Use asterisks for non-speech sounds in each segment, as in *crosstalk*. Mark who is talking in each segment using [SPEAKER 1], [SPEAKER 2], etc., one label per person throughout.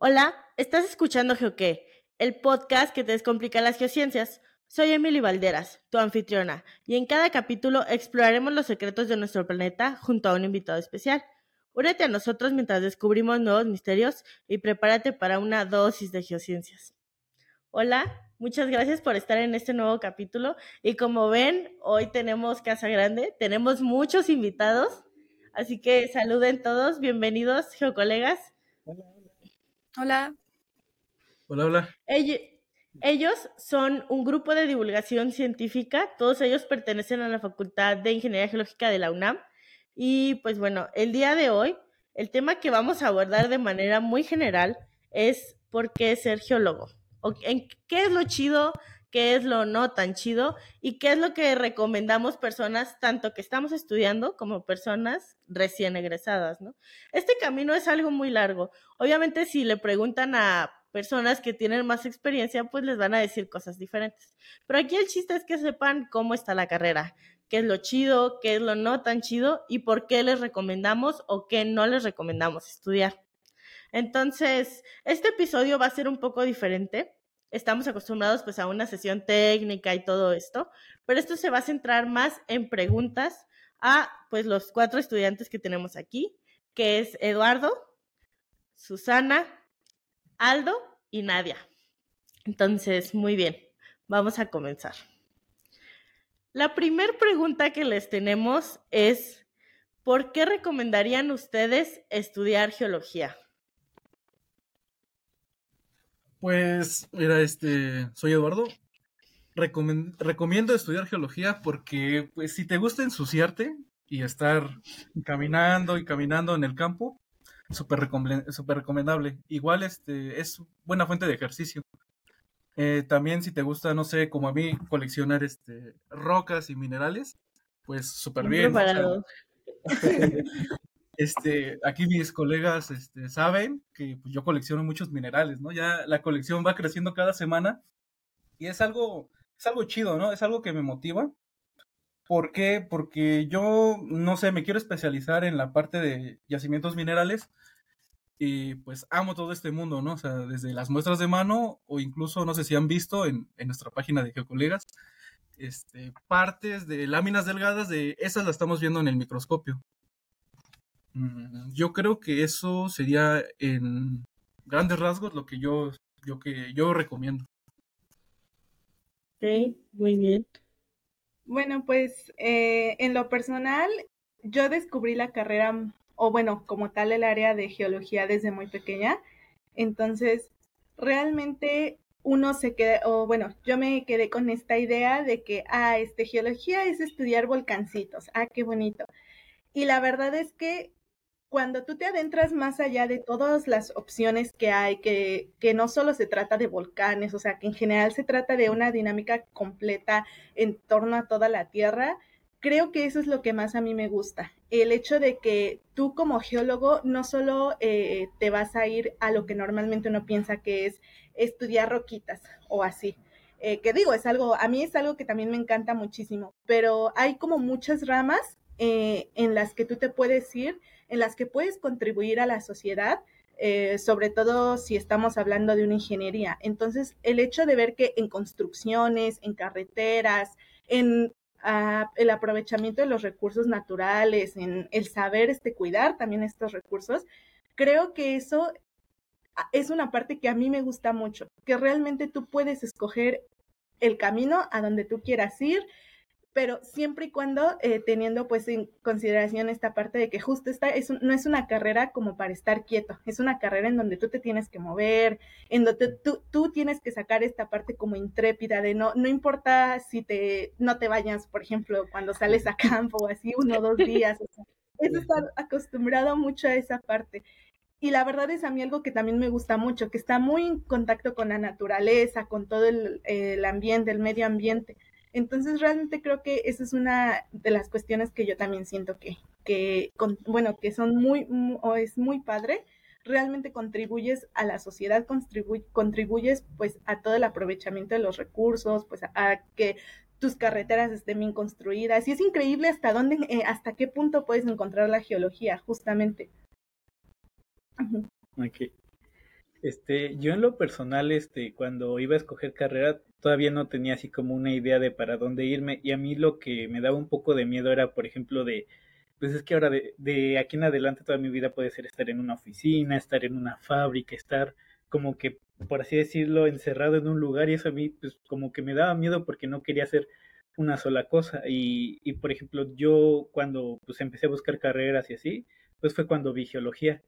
[SPEAKER 1] Hola, estás escuchando GeoQué, el podcast que te descomplica las geociencias. Soy Emily Valderas, tu anfitriona, y en cada capítulo exploraremos los secretos de nuestro planeta junto a un invitado especial. Únete a nosotros mientras descubrimos nuevos misterios y prepárate para una dosis de geociencias. Hola, muchas gracias por estar en este nuevo capítulo. Y como ven, hoy tenemos Casa Grande, tenemos muchos invitados, así que saluden todos, bienvenidos, geocolegas.
[SPEAKER 2] Hola.
[SPEAKER 3] Hola, hola.
[SPEAKER 1] Ellos, son un grupo de divulgación científica, todos ellos pertenecen a la Facultad de Ingeniería Geológica de la UNAM. Y pues bueno, el día de hoy, el tema que vamos a abordar de manera muy general es por qué ser geólogo. ¿Qué es lo chido? ¿Qué es lo no tan chido? ¿Y qué es lo que recomendamos personas, tanto que estamos estudiando como personas recién egresadas, ¿no? Este camino es algo muy largo. Obviamente, si le preguntan a personas que tienen más experiencia, pues les van a decir cosas diferentes. Pero aquí el chiste es que sepan cómo está la carrera, qué es lo chido, qué es lo no tan chido y por qué les recomendamos o qué no les recomendamos estudiar. Entonces, este episodio va a ser un poco diferente. Estamos acostumbrados pues a una sesión técnica y todo esto, pero esto se va a centrar más en preguntas a pues los cuatro estudiantes que tenemos aquí, que es Eduardo, Susana, Aldo y Nadia. Entonces, muy bien, vamos a comenzar. La primera pregunta que les tenemos es, ¿por qué recomendarían ustedes estudiar geología?
[SPEAKER 3] Pues, mira, este, soy Eduardo. recomiendo estudiar geología porque, pues, si te gusta ensuciarte y estar caminando y caminando en el campo, súper super recomendable. Igual, este, es buena fuente de ejercicio. Eh, también si te gusta, no sé, como a mí, coleccionar este, rocas y minerales, pues súper bien. *laughs* este, aquí mis colegas este, saben que pues, yo colecciono muchos minerales, ¿no? Ya la colección va creciendo cada semana y es algo, es algo chido, ¿no? Es algo que me motiva. ¿Por qué? Porque yo, no sé, me quiero especializar en la parte de yacimientos minerales y pues amo todo este mundo, ¿no? O sea, desde las muestras de mano o incluso, no sé si han visto en, en nuestra página de Geocolegas, este, partes de láminas delgadas de esas las estamos viendo en el microscopio. Mm, yo creo que eso sería en grandes rasgos lo que yo, yo, que yo recomiendo.
[SPEAKER 1] Ok, muy bien.
[SPEAKER 2] Bueno, pues eh, en lo personal, yo descubrí la carrera, o bueno, como tal el área de geología desde muy pequeña. Entonces, realmente uno se queda, o bueno, yo me quedé con esta idea de que, ah, este, geología es estudiar volcancitos, ah, qué bonito. Y la verdad es que cuando tú te adentras más allá de todas las opciones que hay, que, que, no solo se trata de volcanes, o sea, que en general se trata de una dinámica completa en torno a toda la Tierra, creo que eso es lo que más a mí me gusta. El hecho de que tú como geólogo no solo eh, te vas a ir a lo que normalmente uno piensa que es estudiar roquitas o así. Eh, que digo, es algo, a mí es algo que también me encanta muchísimo, pero hay como muchas ramas eh, en las que tú te puedes ir en las que puedes contribuir a la sociedad, eh, sobre todo si estamos hablando de una ingeniería. Entonces, el hecho de ver que en construcciones, en carreteras, en ah, el aprovechamiento de los recursos naturales, en el saber este, cuidar también estos recursos, creo que eso ah, es una parte que a mí me gusta mucho, que realmente tú puedes escoger el camino a donde tú quieras ir, pero siempre y cuando eh, teniendo pues en consideración esta parte de que justo esta es no es una carrera como para estar quieto, es una carrera en donde tú te tienes que mover, en donde tú, tú tienes que sacar esta parte como intrépida de no, no importa si te, no te vayas, por ejemplo, cuando sales a campo o así uno o dos *laughs* días, es estar acostumbrado mucho a esa parte. Y la verdad es a mí algo que también me gusta mucho, que está muy en contacto con la naturaleza, con todo el, el ambiente, el medio ambiente. Entonces realmente creo que esa es una de las cuestiones que yo también siento que, que bueno, que son muy, o es muy padre. Realmente contribuyes a la sociedad, contribuyes pues a todo el aprovechamiento de los recursos, pues a, que tus carreteras estén bien construidas. Y es increíble hasta dónde, eh, hasta qué punto puedes encontrar la geología, justamente.
[SPEAKER 3] Okay.
[SPEAKER 4] Este, yo en lo personal, este, cuando iba a escoger carrera, todavía no tenía así como una idea de para dónde irme. Y a mí lo que me daba un poco de miedo era, por ejemplo, de, pues es que ahora de, de aquí en adelante toda mi vida puede ser estar en una oficina, estar en una fábrica, estar como que, por así decirlo, encerrado en un lugar. Y eso a mí, pues como que me daba miedo porque no quería hacer una sola cosa. Y, y por ejemplo, yo cuando pues empecé a buscar carreras y así, pues fue cuando vi geología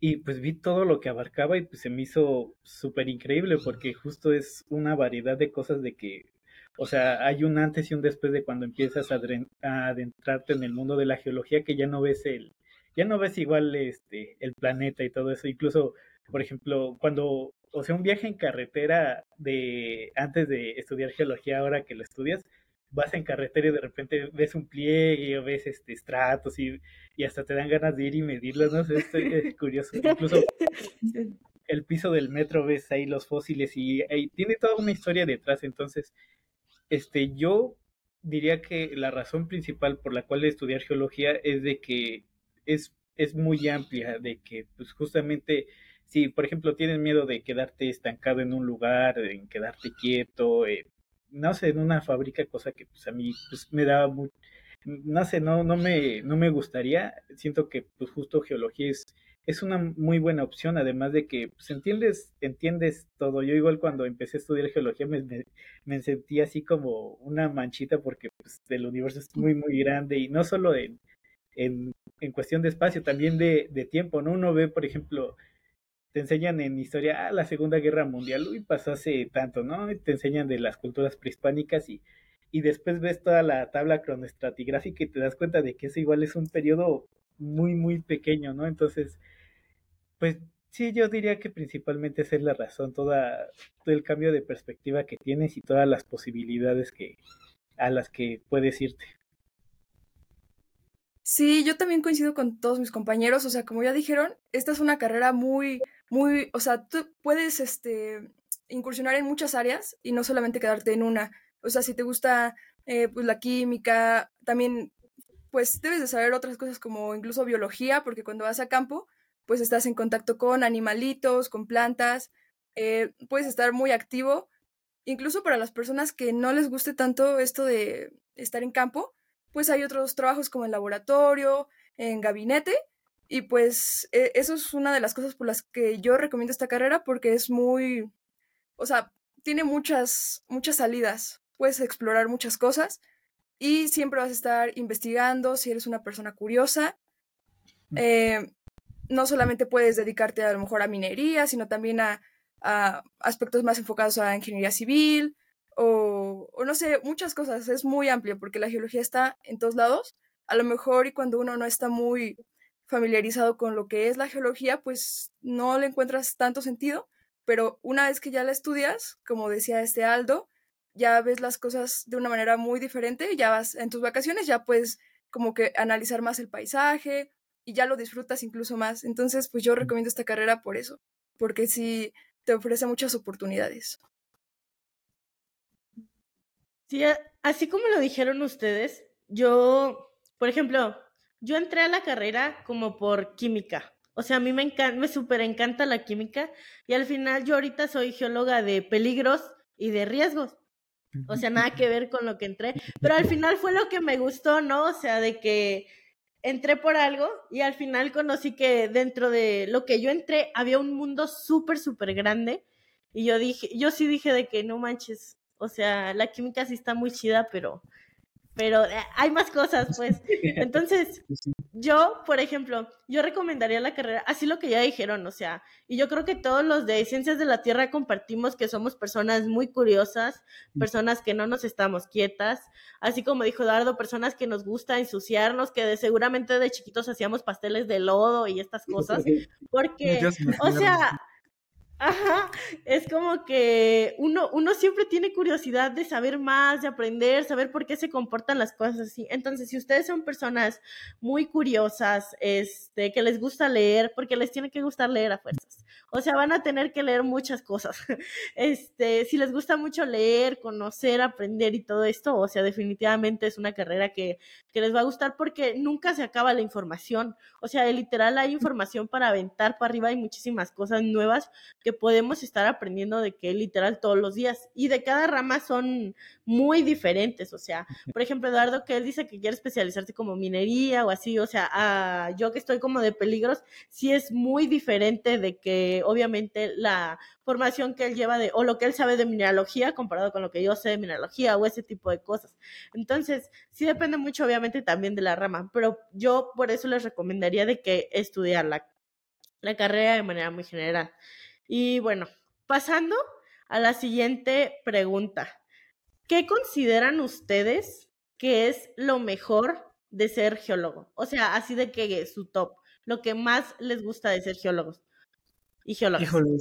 [SPEAKER 4] y pues vi todo lo que abarcaba y pues se me hizo súper increíble porque justo es una variedad de cosas de que, o sea, hay un antes y un después de cuando empiezas a, adentrarte en el mundo de la geología que ya no ves el, ya no ves igual este, el planeta y todo eso, incluso, por ejemplo, cuando, o sea, un viaje en carretera de antes de estudiar geología, ahora que lo estudias, vas en carretera y de repente ves un pliegue o ves este estratos y, y hasta te dan ganas de ir y medirlos, ¿no? Esto es *laughs* curioso. Incluso el piso del metro ves ahí los fósiles y, tiene toda una historia detrás. Entonces, este, yo diría que la razón principal por la cual estudiar geología es de que es, es muy amplia, de que pues justamente si por ejemplo tienes miedo de quedarte estancado en un lugar, en quedarte quieto, eh, no sé, en una fábrica, cosa que pues a mí pues me da muy, no sé, no, no me, no me gustaría, siento que pues justo geología es, es una muy buena opción, además de que pues entiendes, entiendes todo. Yo igual cuando empecé a estudiar geología me, me, sentí así como una manchita porque pues, el universo es muy, muy grande y no solo en, en, en cuestión de espacio, también de, de tiempo, ¿no? Uno ve, por ejemplo, te enseñan en historia, ah, la Segunda Guerra Mundial, uy, pasó hace tanto, ¿no? te enseñan de las culturas prehispánicas y, y después ves toda la tabla cronoestratigráfica y te das cuenta de que eso igual es un periodo muy, muy pequeño, ¿no? Entonces, pues sí, yo diría que principalmente esa es la razón, toda, todo el cambio de perspectiva que tienes y todas las posibilidades que, a las que puedes irte.
[SPEAKER 5] Sí, yo también coincido con todos mis compañeros, o sea, como ya dijeron, esta es una carrera muy, muy, o sea, tú puedes, este, incursionar en muchas áreas y no solamente quedarte en una. O sea, si te gusta, eh, pues, la química, también, pues, debes de saber otras cosas como incluso biología, porque cuando vas a campo, pues, estás en contacto con animalitos, con plantas, eh, puedes estar muy activo. Incluso para las personas que no les guste tanto esto de estar en campo, pues hay otros trabajos como en laboratorio, en gabinete, y pues e, eso es una de las cosas por las que yo recomiendo esta carrera porque es muy, o sea, tiene muchas, muchas salidas, puedes explorar muchas cosas y siempre vas a estar investigando si eres una persona curiosa. Mm. Eh, no solamente puedes dedicarte a lo mejor a minería, sino también a, a aspectos más enfocados a ingeniería civil, o, no sé, muchas cosas. Es muy amplio porque la geología está en todos lados. A lo mejor y cuando uno no está muy familiarizado con lo que es la geología, pues no le encuentras tanto sentido, pero una vez que ya la estudias, como decía este Aldo, ya ves las cosas de una manera muy diferente, ya vas en tus vacaciones, ya puedes como que analizar más el paisaje y ya lo disfrutas incluso más. Entonces, pues yo recomiendo esta carrera por eso, porque sí te ofrece muchas oportunidades.
[SPEAKER 1] Sí, así como lo dijeron ustedes, yo, por ejemplo, yo entré a la carrera como por química. O sea, a mí me encanta, me súper encanta la química y al final yo ahorita soy geóloga de peligros y de riesgos. O sea, nada que ver con lo que entré, pero al final fue lo que me gustó, ¿no? O sea, de que entré por algo y al final conocí que dentro de lo que yo entré había un mundo súper, súper grande y yo dije, yo sí dije de que no manches, o sea, la química sí está muy chida, pero, pero eh, hay más cosas, pues. *laughs* Entonces, yo, por ejemplo, yo recomendaría la carrera, así lo que ya dijeron, o sea, y yo creo que todos los de Ciencias de la Tierra compartimos que somos personas muy curiosas, personas que no nos estamos quietas, así como dijo Eduardo, personas que nos gusta ensuciarnos, que de, seguramente de chiquitos hacíamos pasteles de lodo y estas cosas, *laughs* porque, o sea, Ajá, es como que uno, uno siempre tiene curiosidad de saber más, de aprender, saber por qué se comportan las cosas así. Entonces, si ustedes son personas muy curiosas, este, que les gusta leer, porque les tiene que gustar leer a fuerzas. O sea, van a tener que leer muchas cosas. *laughs* Este, si les gusta mucho leer, conocer, aprender y todo esto, o sea, definitivamente es una carrera que, que les va a gustar porque nunca se acaba la información. O sea, literal hay información para aventar para arriba, hay muchísimas cosas nuevas que podemos estar aprendiendo de que literal todos los días. Y de cada rama son muy diferentes. O sea, por ejemplo, Eduardo, que él dice que quiere especializarse como minería o así, o sea, yo que estoy como de peligros, sí es muy diferente de que obviamente la formación que él lleva de, o lo que él sabe de mineralogía comparado con lo que yo sé de mineralogía o ese tipo de cosas. Entonces, sí depende mucho obviamente también de la rama, pero yo por eso les recomendaría de que estudiar la, la carrera de manera muy general. Y bueno, pasando a la siguiente pregunta. ¿Qué consideran ustedes que es lo mejor de ser geólogo? O sea, así de que su top, lo que más les gusta de ser geólogos y.
[SPEAKER 3] Híjole,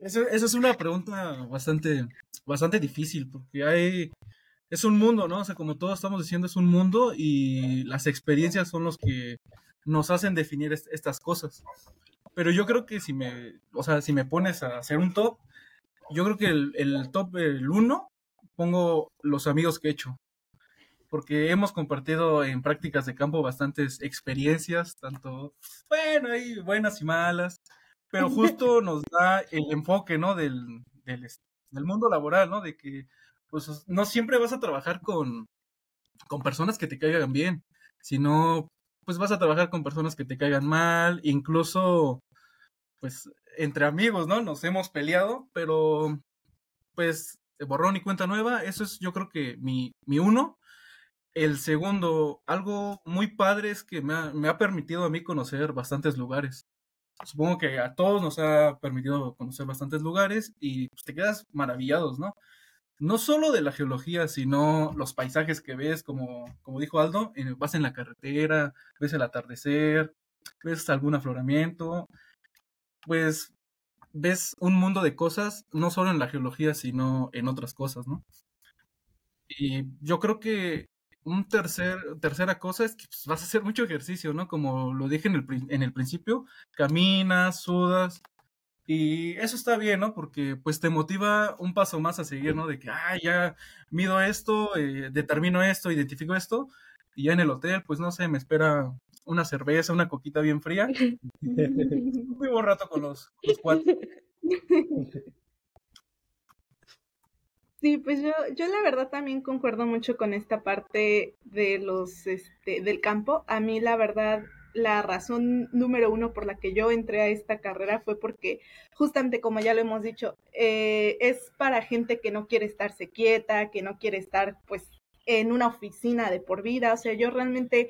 [SPEAKER 3] eso, es una pregunta bastante, bastante difícil, porque hay, es un mundo, ¿no? O sea, como todos estamos diciendo, es un mundo y las experiencias son los que nos hacen definir estas cosas. Pero yo creo que si me, o sea, si me pones a hacer un top, yo creo que el, el top, el uno, pongo los amigos que he hecho porque hemos compartido en prácticas de campo bastantes experiencias, tanto, bueno, hay buenas y malas, pero justo nos da el enfoque, ¿no? Del, del, del, mundo laboral, ¿no? De que, pues, no siempre vas a trabajar con, con personas que te caigan bien, sino, pues, vas a trabajar con personas que te caigan mal, incluso, pues, entre amigos, ¿no? Nos hemos peleado, pero, pues, borrón y cuenta nueva, eso es yo creo que mi, mi uno, el segundo, algo muy padre es que me ha, permitido a mí conocer bastantes lugares. Supongo que a todos nos ha permitido conocer bastantes lugares y pues, te quedas maravillados, ¿no? No solo de la geología, sino los paisajes que ves, como, como dijo Aldo, vas en la carretera, ves el atardecer, ves algún afloramiento, pues ves un mundo de cosas, no solo en la geología, sino en otras cosas, ¿no? Y yo creo que un tercer, tercera cosa es que pues, vas a hacer mucho ejercicio, ¿no? Como lo dije en el, en el principio, caminas, sudas, y eso está bien, ¿no? Porque pues te motiva un paso más a seguir, ¿no? De que, ah, ya mido esto, eh, determino esto, identifico esto, y ya en el hotel, pues no sé, me espera una cerveza, una coquita bien fría. *laughs* *laughs* Muy buen rato con los, los cuatro. *laughs*
[SPEAKER 2] Sí, pues yo, yo la verdad también concuerdo mucho con esta parte de los, este, del campo. A mí la verdad, la razón número uno por la que yo entré a esta carrera fue porque justamente como ya lo hemos dicho, eh, es para gente que no quiere estarse quieta, que no quiere estar pues en una oficina de por vida. O sea, yo realmente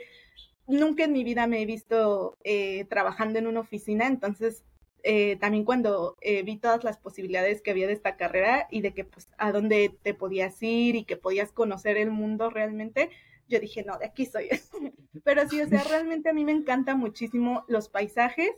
[SPEAKER 2] nunca en mi vida me he visto eh, trabajando en una oficina, entonces eh, también cuando eh, vi todas las posibilidades que había de esta carrera y de que pues a dónde te podías ir y que podías conocer el mundo realmente, yo dije, no, de aquí soy. *laughs* Pero sí, o sea, realmente a mí me encanta muchísimo los paisajes.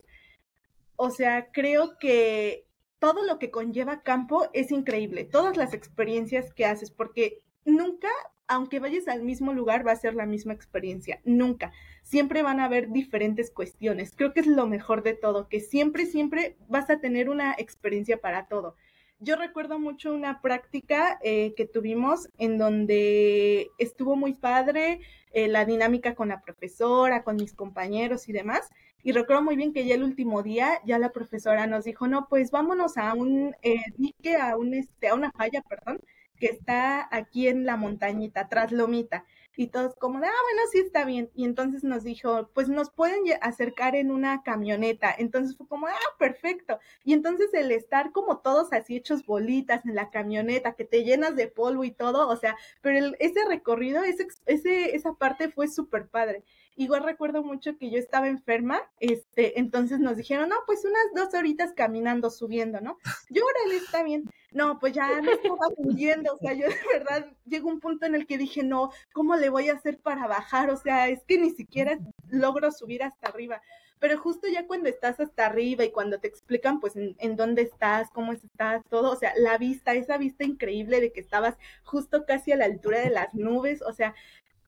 [SPEAKER 2] O sea, creo que todo lo que conlleva campo es increíble, todas las experiencias que haces, porque nunca aunque vayas al mismo lugar, va a ser la misma experiencia. Nunca. Siempre van a haber diferentes cuestiones. Creo que es lo mejor de todo, que siempre, siempre vas a tener una experiencia para todo. Yo recuerdo mucho una práctica eh, que tuvimos en donde estuvo muy padre eh, la dinámica con la profesora, con mis compañeros y demás. Y recuerdo muy bien que ya el último día, ya la profesora nos dijo, no, pues vámonos a un eh, dique, a, un, este, a una falla, perdón, que está aquí en la montañita, tras Lomita. Y todos como de, ah, bueno, sí está bien. Y entonces nos dijo, pues nos pueden acercar en una camioneta. Entonces fue como, ah, perfecto. Y entonces el estar como todos así hechos bolitas en la camioneta, que te llenas de polvo y todo, o sea, pero ese recorrido, ese, ese, esa parte fue súper padre. Igual recuerdo mucho que yo estaba enferma, este, entonces nos dijeron, no, pues unas dos horitas caminando, subiendo, ¿no? Yo, órale, está bien. No, pues ya no estaba pudiendo, o sea, yo de verdad llegó un punto en el que dije, no, ¿cómo le voy a hacer para bajar? O sea, es que ni siquiera logro subir hasta arriba. Pero justo ya cuando estás hasta arriba y cuando te explican, pues, en dónde estás, cómo estás, todo, o sea, la vista, esa vista increíble de que estabas justo casi a la altura de las nubes, o sea,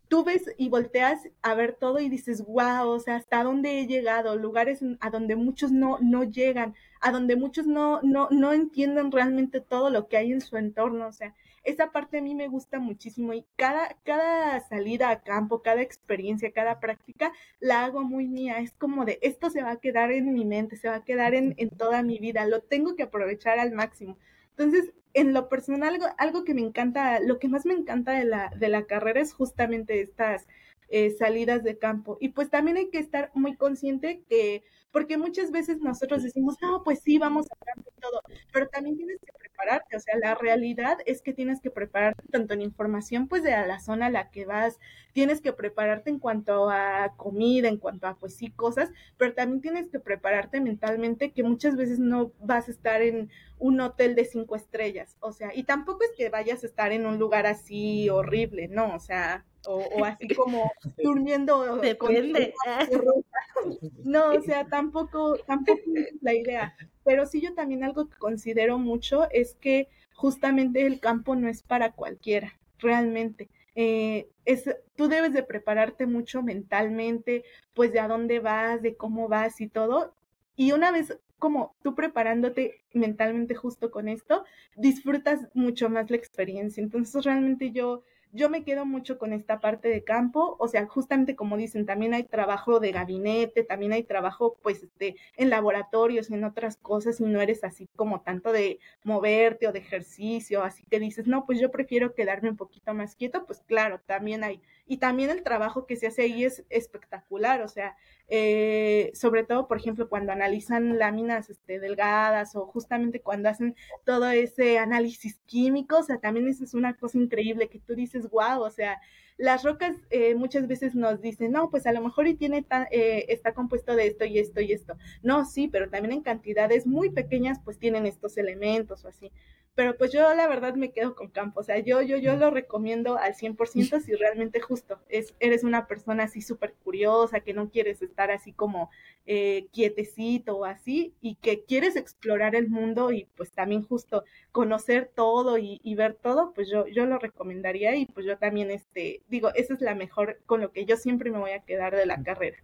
[SPEAKER 2] tú ves y volteas a ver todo y dices, wow, o sea, hasta dónde he llegado, lugares a donde muchos no, no llegan, a donde muchos no, no, no entienden realmente todo lo que hay en su entorno, o sea, esa parte a mí me gusta muchísimo y cada, cada salida a campo, cada experiencia, cada práctica, la hago muy mía, es como de, esto se va a quedar en mi mente, se va a quedar en, en toda mi vida, lo tengo que aprovechar al máximo. Entonces, en lo personal, algo, algo que me encanta, lo que más me encanta de la, de la carrera es justamente estas eh, salidas de campo. Y pues también hay que estar muy consciente que, porque muchas veces nosotros decimos, no, pues sí, vamos a campo y todo, pero también tienes que prepararte, o sea, la realidad es que tienes que prepararte tanto en información, pues de a la zona a la que vas, tienes que prepararte en cuanto a comida, en cuanto a, pues sí, cosas, pero también tienes que prepararte mentalmente que muchas veces no vas a estar en un hotel de cinco estrellas, o sea, y tampoco es que vayas a estar en un lugar así horrible, no, o sea, o, así *laughs* como durmiendo.
[SPEAKER 1] Depende. *laughs*
[SPEAKER 2] no, o sea, tampoco, *laughs* tampoco es la idea. Pero sí yo también algo que considero mucho es que justamente el campo no es para cualquiera, realmente. Eh, es, tú debes de prepararte mucho mentalmente, pues de a dónde vas, de cómo vas y todo. Y una vez como tú preparándote mentalmente justo con esto, disfrutas mucho más la experiencia. Entonces realmente yo yo me quedo mucho con esta parte de campo, o sea, justamente como dicen, también hay trabajo de gabinete, también hay trabajo pues este, en laboratorios, en otras cosas, y no eres así como tanto de moverte o de ejercicio, así que dices, no, pues yo prefiero quedarme un poquito más quieto, pues claro, también hay. Y también el trabajo que se hace ahí es espectacular, o sea, eh, sobre todo, por ejemplo, cuando analizan láminas este, delgadas o justamente cuando hacen todo ese análisis químico, o sea, también eso es una cosa increíble que tú dices, wow, o sea, las rocas eh, muchas veces nos dicen, no, pues a lo mejor y tiene eh, está compuesto de esto y esto y esto. No, sí, pero también en cantidades muy pequeñas pues tienen estos elementos o así pero pues yo la verdad me quedo con campo, o sea, yo, yo, yo lo recomiendo al 100% *laughs* si realmente justo es, eres una persona así súper curiosa, que no quieres estar así como eh, quietecito o así, y que quieres explorar el mundo y pues también justo conocer todo y, ver todo, pues yo, yo lo recomendaría y pues yo también, este, digo, esa es la mejor con lo que yo siempre me voy a quedar de la carrera.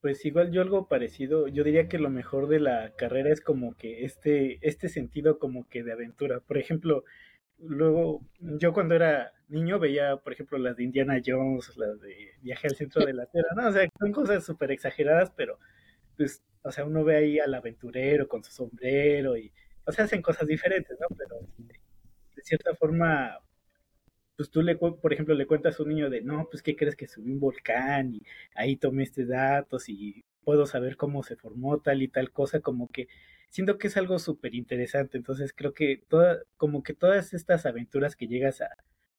[SPEAKER 4] Pues igual yo algo parecido, yo diría que lo mejor de la carrera es como que este, este sentido como que de aventura. Por ejemplo, luego yo cuando era niño veía, por ejemplo, las de Indiana Jones, las de Viaje al Centro de la Tierra, ¿no? O sea, son cosas súper exageradas, pero pues, o sea, uno ve ahí al aventurero con su sombrero y, o sea, hacen cosas diferentes, ¿no? Pero de cierta forma, pues tú le, por ejemplo, le cuentas a un niño de, no, pues, ¿qué crees que subí un volcán y ahí tomé estos datos y puedo saber cómo se formó tal y tal cosa, como que siento que es algo súper interesante, entonces creo que toda, como que todas estas aventuras que llegas a,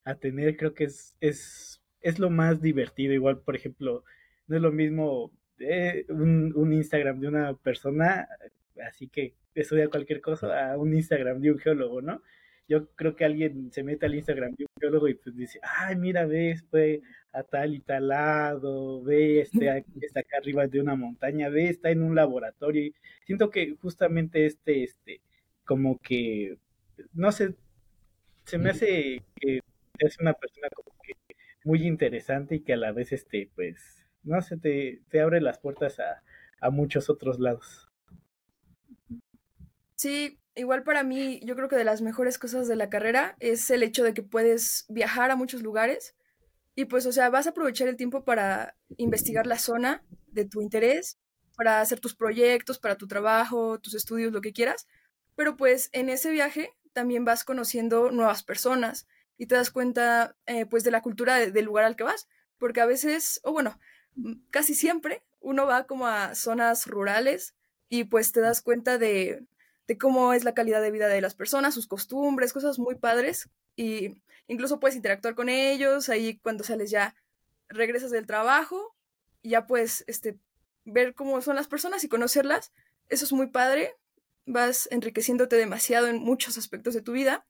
[SPEAKER 4] a tener, creo que es, es, es lo más divertido, igual, por ejemplo, no es lo mismo eh, un, un Instagram de una persona, así que estudia cualquier cosa, a un Instagram de un geólogo, ¿no? Yo creo que alguien se mete al Instagram de un biólogo y pues dice, ay, mira, ves, fue a tal y tal lado, ve, este, está acá arriba de una montaña, ve, está en un laboratorio. Siento que justamente este, este, como que, no sé, se me hace que es una persona como que muy interesante y que a la vez, este, pues, no sé, te, te abre las puertas a muchos otros lados.
[SPEAKER 5] Sí, igual para mí, yo creo que de las mejores cosas de la carrera es el hecho de que puedes viajar a muchos lugares y pues, o sea, vas a aprovechar el tiempo para investigar la zona de tu interés, para hacer tus proyectos, para tu trabajo, tus estudios, lo que quieras, pero pues en ese viaje también vas conociendo nuevas personas y te das cuenta eh, pues de la cultura del lugar al que vas, porque a veces, o bueno, casi siempre uno va como a zonas rurales y pues te das cuenta de de cómo es la calidad de vida de las personas, sus costumbres, cosas muy padres. Y incluso puedes interactuar con ellos, ahí cuando sales ya regresas del trabajo, y ya puedes este, ver cómo son las personas y conocerlas. Eso es muy padre, vas enriqueciéndote demasiado en muchos aspectos de tu vida.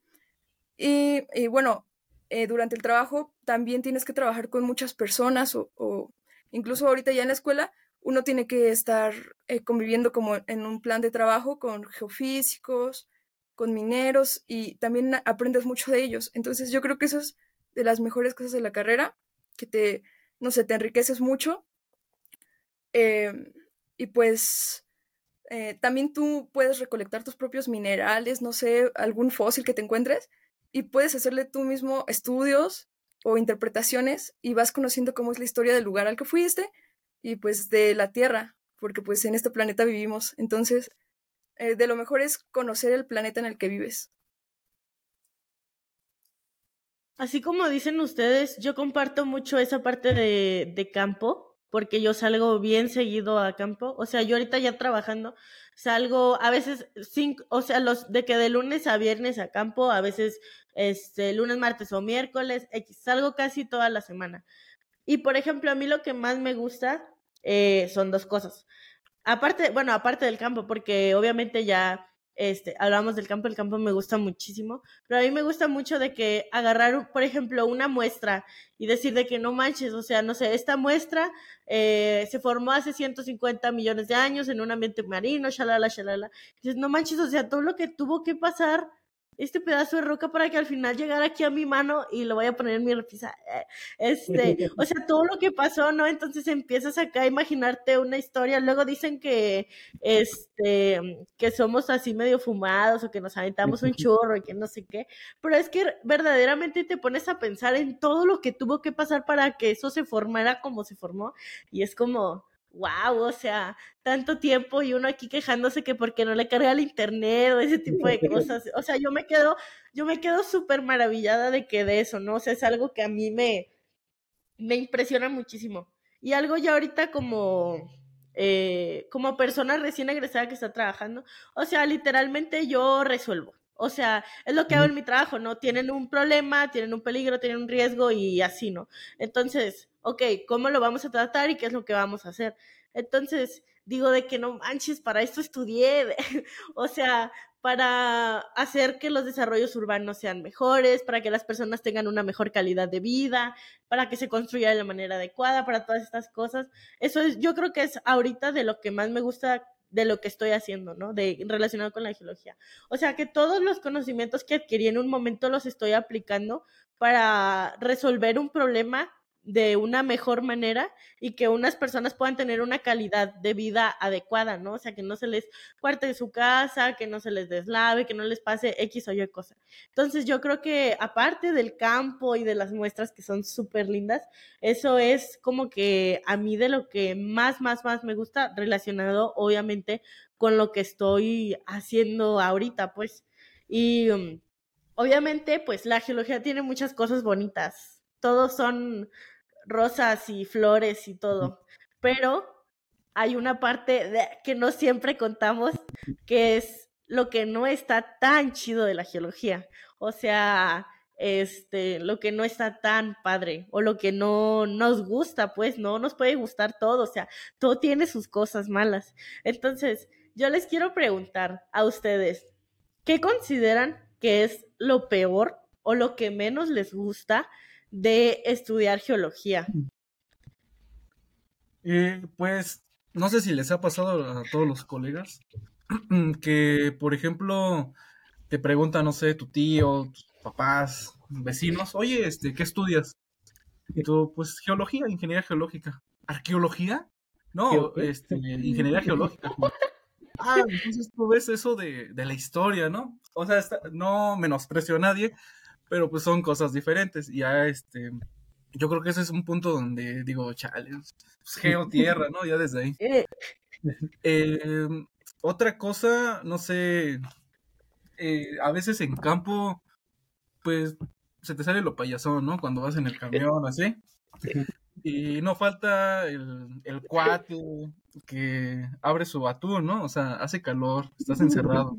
[SPEAKER 5] Y, bueno, eh, durante el trabajo también tienes que trabajar con muchas personas o, o, incluso ahorita ya en la escuela uno tiene que estar eh, conviviendo como en un plan de trabajo con geofísicos, con mineros y también aprendes mucho de ellos. Entonces yo creo que eso es de las mejores cosas de la carrera, que te, no sé, te enriqueces mucho. Em, y pues eh, también tú puedes recolectar tus propios minerales, no sé, algún fósil que te encuentres, y puedes hacerle tú mismo estudios o interpretaciones y vas conociendo cómo es la historia del lugar al que fuiste y pues de la Tierra, porque pues en este planeta vivimos. Entonces, eh, de lo mejor es conocer el planeta en el que vives.
[SPEAKER 1] Así como dicen ustedes, yo comparto mucho esa parte de, de campo, porque yo salgo bien seguido a campo. O sea, yo ahorita ya trabajando, salgo a veces cinco, o sea, los de que de lunes a viernes a campo, a veces este lunes, martes o miércoles, salgo casi toda la semana. Y por ejemplo, a mí lo que más me gusta eh, son dos cosas. Aparte, bueno, aparte del campo, porque obviamente ya este, hablamos del campo, el campo me gusta muchísimo, pero a mí me gusta mucho de que agarrar, por ejemplo, una muestra y decir de que no manches, o sea, no sé, esta muestra eh, se formó hace 150 millones de años en un ambiente marino, shalala, shalala. Dices, no manches, o sea, todo lo que tuvo que pasar este pedazo de roca para que al final llegara aquí a mi mano y lo voy a poner en mi repisa. Eh, este, *laughs* o sea, todo lo que pasó, ¿no? Entonces empiezas acá a imaginarte una historia. Luego dicen que, este, que somos así medio fumados o que nos aventamos un *laughs* chorro y que no sé qué. Pero es que verdaderamente te pones a pensar en todo lo que tuvo que pasar para que eso se formara como se formó. Y es como, wow, o sea, tanto tiempo y uno aquí quejándose que porque no le carga el internet o ese tipo de cosas. O sea, yo me quedo, yo me quedo súper maravillada de que de eso, ¿no? O sea, es algo que a mí me, me impresiona muchísimo. Y algo ya ahorita como, eh, como persona recién egresada que está trabajando, o sea, literalmente yo resuelvo. O sea, es lo que hago en mi trabajo, ¿no? Tienen un problema, tienen un peligro, tienen un riesgo y así, ¿no? Entonces, ok, ¿cómo lo vamos a tratar y qué es lo que vamos a hacer? Entonces, digo de que no manches, para esto estudié, *laughs* o sea, para hacer que los desarrollos urbanos sean mejores, para que las personas tengan una mejor calidad de vida, para que se construya de la manera adecuada, para todas estas cosas. Eso es, yo creo que es ahorita de lo que más me gusta de lo que estoy haciendo, ¿no? De relacionado con la geología. O sea, que todos los conocimientos que adquirí en un momento los estoy aplicando para resolver un problema de una mejor manera y que unas personas puedan tener una calidad de vida adecuada, ¿no? O sea, que no se les cuarte su casa, que no se les deslave, que no les pase X o Y cosa. Entonces, yo creo que aparte del campo y de las muestras que son súper lindas, eso es como que a mí de lo que más, más, más me gusta relacionado, obviamente, con lo que estoy haciendo ahorita, pues. Y um, obviamente, pues la geología tiene muchas cosas bonitas todos son rosas y flores y todo, pero hay una parte que no siempre contamos, que es lo que no está tan chido de la geología. O sea, este, lo que no está tan padre o lo que no nos gusta, pues no nos puede gustar todo, o sea, todo tiene sus cosas malas. Entonces, yo les quiero preguntar a ustedes, ¿qué consideran que es lo peor o lo que menos les gusta de estudiar geología?
[SPEAKER 3] Eh, pues no sé si les ha pasado a todos los colegas *clears throat* que, por ejemplo, te preguntan, no sé, tu tío, tus papás, vecinos, oye, este, ¿qué estudias? Y tú, pues geología, ingeniería geológica. ¿Arqueología? No, este, ingeniería geológica. *laughs* Ah, entonces tú ves eso de, de la historia, ¿no? O sea, no menosprecio a nadie, pero pues son cosas diferentes. Y ya este, yo creo que ese es un punto donde digo, chale, pues, geo *laughs* tierra, ¿no? Ya desde ahí. Eh, *laughs* otra cosa, no sé, eh, a veces en campo, pues se te sale lo payasón, ¿no? Cuando vas en el camión, así. *laughs* Y no falta el, el cuate que abre su atún, ¿no? O sea, hace calor, estás encerrado.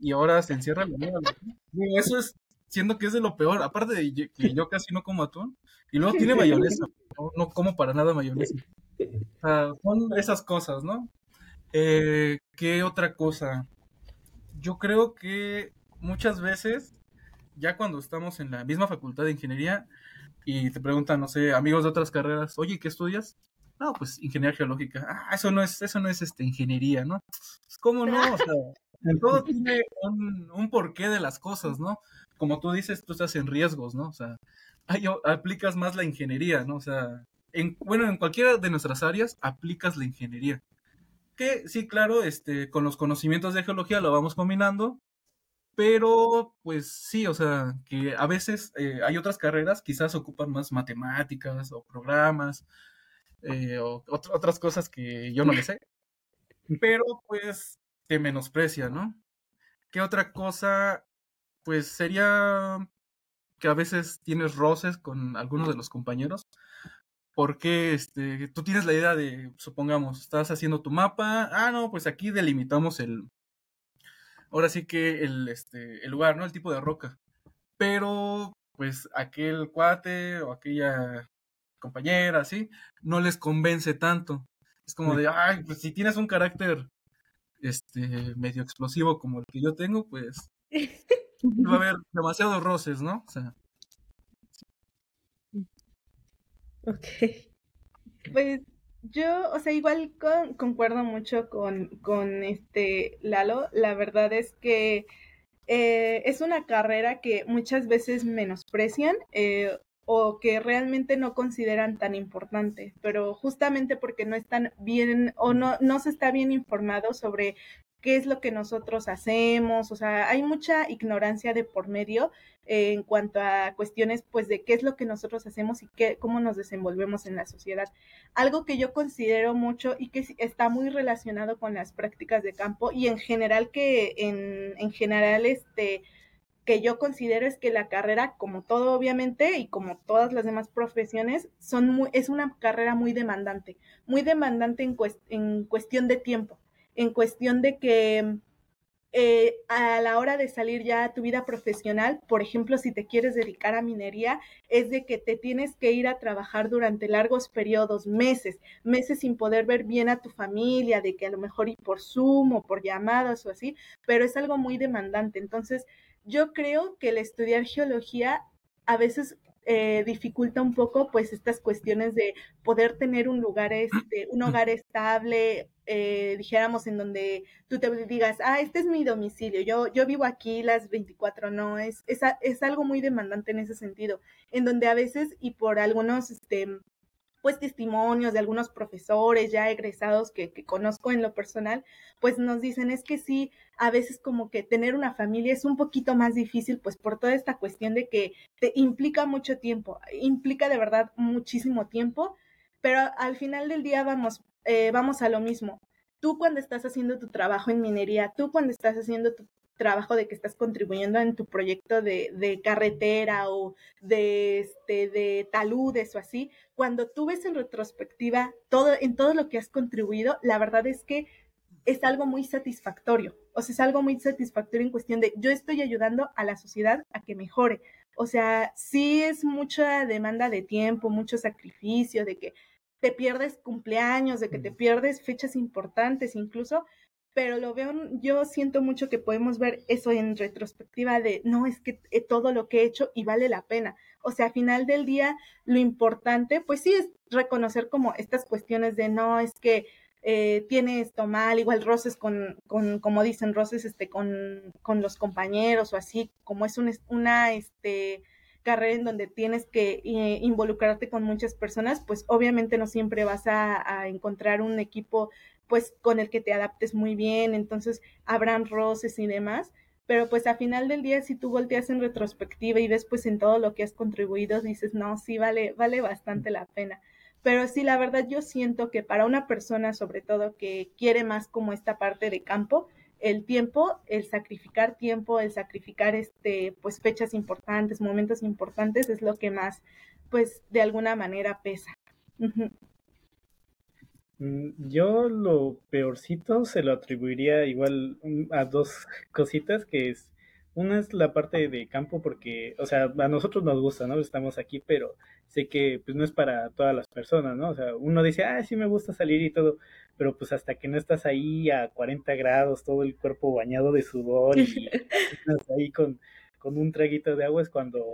[SPEAKER 3] Y ahora se encierra la Eso es siendo que es de lo peor. Aparte de que yo casi no como atún. Y luego tiene mayonesa. No, como para nada mayonesa. O sea, son esas cosas, ¿no? Eh, ¿Qué otra cosa? Yo creo que muchas veces, ya cuando estamos en la misma facultad de ingeniería y te preguntan, no sé, amigos de otras carreras, oye, ¿qué estudias? No, pues ingeniería geológica. Ah, eso no es, eso no es este, ingeniería, ¿no? Pues, ¿Cómo no? O sea, *laughs* todo tiene un, un porqué de las cosas, ¿no? Como tú dices, tú estás en riesgos, ¿no? O sea, ahí aplicas más la ingeniería, ¿no? O sea, en, bueno, en cualquiera de nuestras áreas aplicas la ingeniería. Que sí, claro, este, con los conocimientos de geología lo vamos combinando, pero pues sí, o sea, que a veces eh, hay otras carreras, quizás ocupan más matemáticas o programas eh, o otras cosas que yo no le sé, *laughs* pero pues te menosprecia, ¿no? ¿Qué otra cosa? Pues sería que a veces tienes roces con algunos de los compañeros, porque este, tú tienes la idea de, supongamos, estás haciendo tu mapa, ah, no, pues aquí delimitamos el, ahora sí que el, este, el lugar, ¿no? El tipo de roca. Pero, pues, aquel cuate o aquella compañera, así, no les convence tanto. Es como de, ay, pues si tienes un carácter este medio explosivo como el que yo tengo, pues *laughs* va a haber demasiados roces, ¿no? O sea.
[SPEAKER 2] Ok. *laughs* Pues yo, o sea, igual concuerdo mucho con, con este Lalo. La verdad es que eh, es una carrera que muchas veces menosprecian eh, o que realmente no consideran tan importante, pero justamente porque no están bien o no, no se está bien informado sobre qué es lo que nosotros hacemos, o sea, hay mucha ignorancia de por medio eh, en cuanto a cuestiones pues de qué es lo que nosotros hacemos y qué, cómo nos desenvolvemos en la sociedad. Algo que yo considero mucho y que está muy relacionado con las prácticas de campo y en general que en, en general este que yo considero es que la carrera, como todo obviamente, y como todas las demás profesiones, son muy, es una carrera muy demandante, muy demandante en, en cuestión de tiempo en cuestión de que eh, a la hora de salir ya a tu vida profesional, por ejemplo, si te quieres dedicar a minería, es de que te tienes que ir a trabajar durante largos periodos, meses, meses sin poder ver bien a tu familia, de que a lo mejor y por Zoom o por llamadas o así, pero es algo muy demandante. Entonces, yo creo que el estudiar geología a veces eh, dificulta un poco pues estas cuestiones de poder tener un lugar, este, un hogar estable, eh, dijéramos en donde tú te digas, ah, este es mi domicilio, yo, yo vivo aquí las 24, no, es, es, es algo muy demandante en ese sentido, en donde a veces y por algunos, este, pues testimonios de algunos profesores ya egresados que, que, conozco en lo personal, pues nos dicen es que sí, a veces como que tener una familia es un poquito más difícil, pues por toda esta cuestión de que te implica mucho tiempo, implica de verdad muchísimo tiempo, pero al final del día vamos, eh, vamos a lo mismo. Tú cuando estás haciendo tu trabajo en minería, tú cuando estás haciendo tu trabajo de que estás contribuyendo en tu proyecto de, de carretera o de, este, de taludes o así, cuando tú ves en retrospectiva todo, en todo lo que has contribuido, la verdad es que es algo muy satisfactorio. O sea, es algo muy satisfactorio en cuestión de yo estoy ayudando a la sociedad a que mejore. O sea, sí es mucha demanda de tiempo, mucho sacrificio, de que te pierdes cumpleaños, de que te pierdes fechas importantes incluso, pero lo veo, yo siento mucho que podemos ver eso en retrospectiva de, no, es que eh, todo lo que he hecho y vale la pena. O sea, a final del día, lo importante, pues sí, es reconocer como estas cuestiones de, no, es que eh, tiene esto mal, igual roces con, con, como dicen, roces este, con, con los compañeros o así, como es un, una, este, carrera en donde tienes que eh, involucrarte con muchas personas, pues obviamente no siempre vas a, encontrar un equipo pues con el que te adaptes muy bien, entonces habrán roces y demás, pero pues a final del día si tú volteas en retrospectiva y ves pues en todo lo que has contribuido, dices, no, sí vale, vale bastante la pena. Pero sí, la verdad yo siento que para una persona sobre todo que quiere más como esta parte de campo, el tiempo, el sacrificar tiempo, el sacrificar este pues fechas importantes, momentos importantes es lo que más pues de alguna manera pesa.
[SPEAKER 4] Yo lo peorcito se lo atribuiría igual a dos *laughs* cositas, que es, una es la parte de campo porque, o sea, a nosotros nos gusta, ¿no? Estamos aquí, pero sé que pues no es para todas las personas, ¿no? O sea, uno dice, ah, sí me gusta salir y todo, pero pues hasta que no estás ahí a 40 grados, todo el cuerpo bañado de sudor y *laughs* estás ahí con, con un traguito de agua es cuando